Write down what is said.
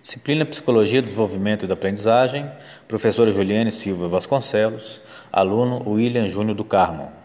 Disciplina Psicologia do Desenvolvimento e da Aprendizagem, professora Juliane Silva Vasconcelos, aluno William Júnior do Carmo.